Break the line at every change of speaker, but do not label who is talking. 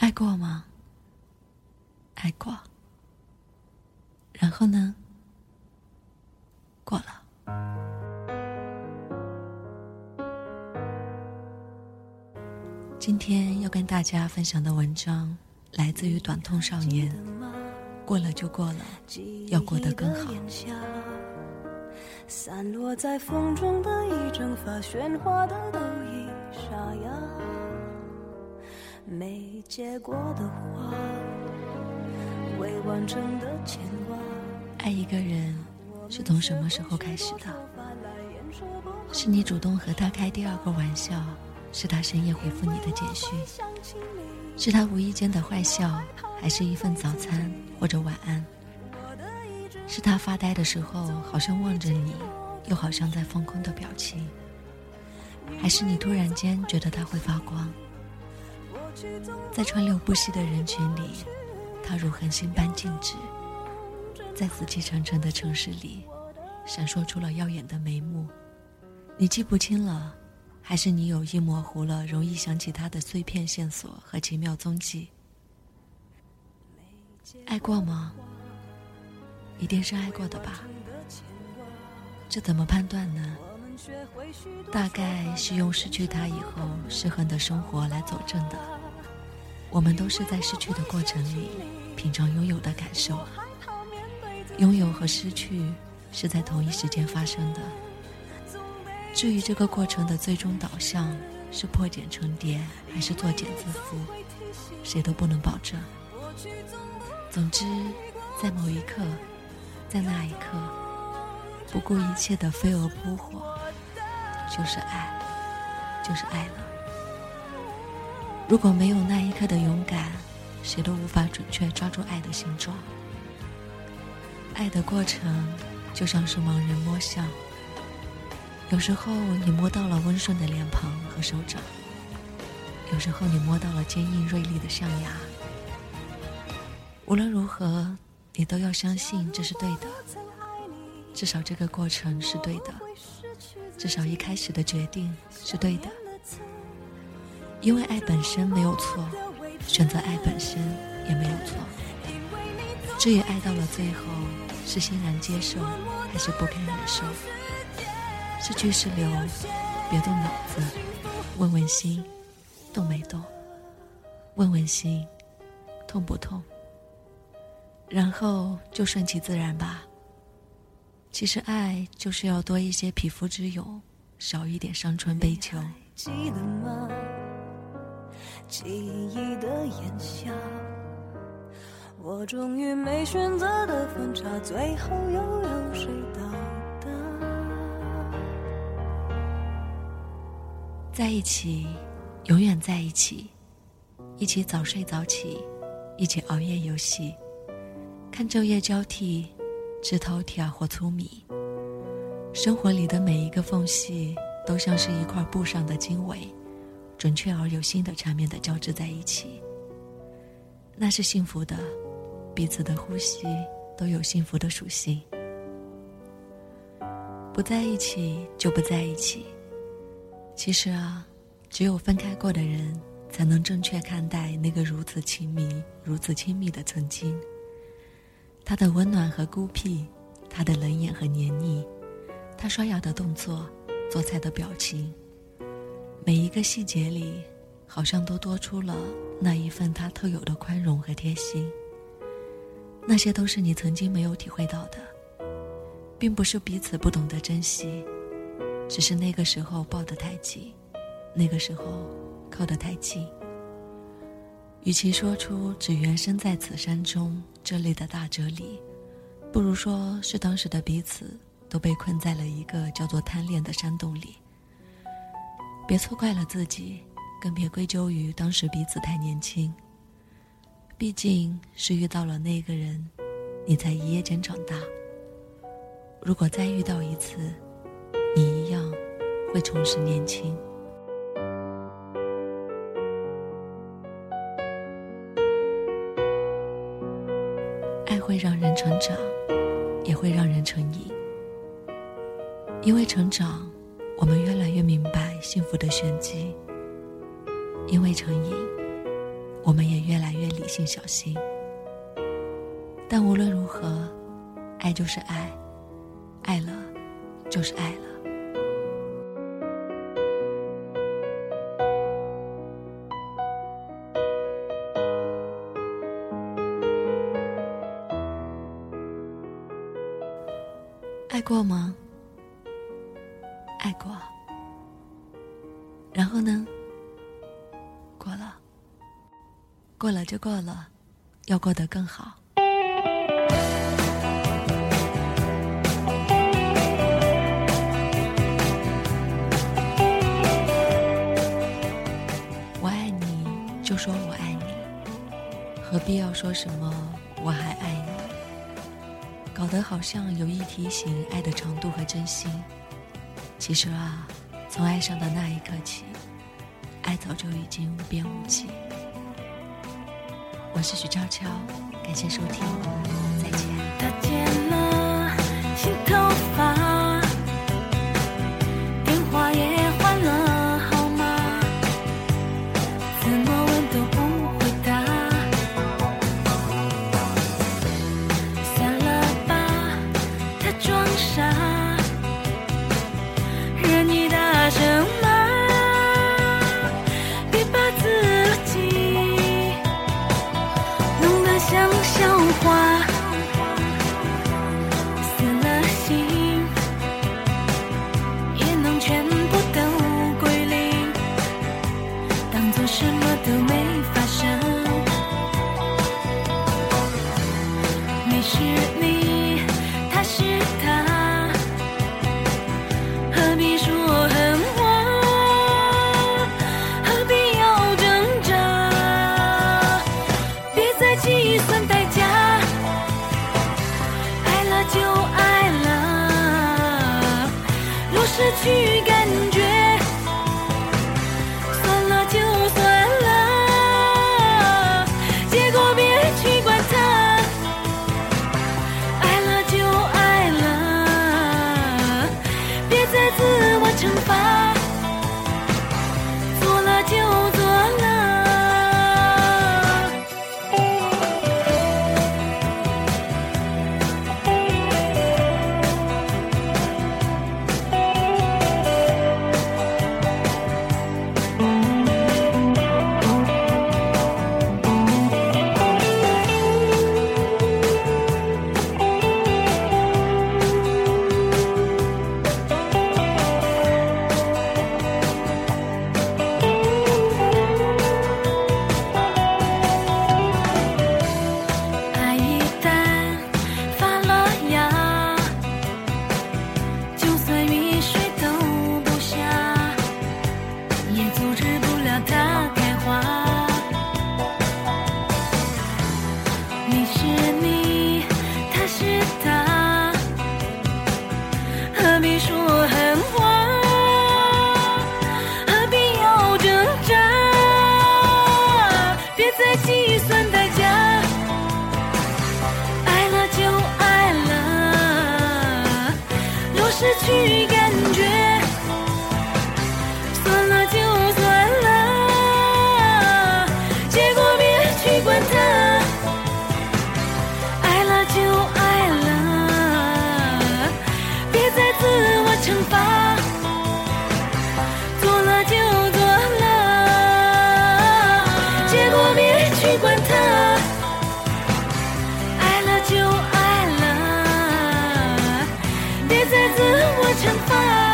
爱过吗？爱过。然后呢？过了。今天要跟大家分享的文章来自于短痛少年。过了就过了，要过得更好。散落在风中的一整发喧哗的都已沙哑，没结果的花，未完成的牵挂。爱一个人是从什么时候开始的？是你主动和他开第二个玩笑，是他深夜回复你的简讯，是他无意间的坏笑。还是一份早餐或者晚安，是他发呆的时候，好像望着你，又好像在放空的表情，还是你突然间觉得他会发光，在川流不息的人群里，他如恒星般静止，在死气沉沉的城市里，闪烁出了耀眼的眉目，你记不清了，还是你有意模糊了容易想起他的碎片线索和奇妙踪迹？爱过吗？一定是爱过的吧。这怎么判断呢？大概是用失去他以后失衡的生活来佐证的。我们都是在失去的过程里品尝拥有的感受。拥有和失去是在同一时间发生的。至于这个过程的最终导向是破茧成蝶还是作茧自缚，谁都不能保证。总之，在某一刻，在那一刻，不顾一切的飞蛾扑火，就是爱，就是爱了。如果没有那一刻的勇敢，谁都无法准确抓住爱的形状。爱的过程就像是盲人摸象，有时候你摸到了温顺的脸庞和手掌，有时候你摸到了坚硬锐利的象牙。无论如何，你都要相信这是对的。至少这个过程是对的，至少一开始的决定是对的。因为爱本身没有错，选择爱本身也没有错。至于爱到了最后，是欣然接受还是不堪忍受？是去是留，别动脑子，问问心，动没动？问问心，痛不痛？然后就顺其自然吧。其实爱就是要多一些匹夫之勇，少一点伤春悲秋。记得吗？记忆的炎夏，我终于没选择的分岔，最后又有谁到达？在一起，永远在一起，一起早睡早起，一起熬夜游戏。看昼夜交替，吃饕餮或粗米。生活里的每一个缝隙，都像是一块布上的经纬，准确而有心的缠绵的交织在一起。那是幸福的，彼此的呼吸都有幸福的属性。不在一起就不在一起。其实啊，只有分开过的人，才能正确看待那个如此亲密、如此亲密的曾经。他的温暖和孤僻，他的冷眼和黏腻，他刷牙的动作，做菜的表情，每一个细节里，好像都多出了那一份他特有的宽容和贴心。那些都是你曾经没有体会到的，并不是彼此不懂得珍惜，只是那个时候抱得太紧，那个时候靠得太近。与其说出“只缘身在此山中”这类的大哲理，不如说是当时的彼此都被困在了一个叫做贪恋的山洞里。别错怪了自己，更别归咎于当时彼此太年轻。毕竟是遇到了那个人，你才一夜间长大。如果再遇到一次，你一样会重拾年轻。爱会让人成长，也会让人成瘾。因为成长，我们越来越明白幸福的玄机；因为成瘾，我
们也越来越理性小心。但无论如何，爱就是爱，爱了就是爱了。然后呢？过了，过了就过了，要过得更好。我爱你，就说我爱你，何必要说什么我还爱你？搞得好像有意提醒爱的程度和真心。其实啊。从爱上的那一刻起，爱早就已经无边无际。我是许悄悄，感谢收听，
去感觉。绽放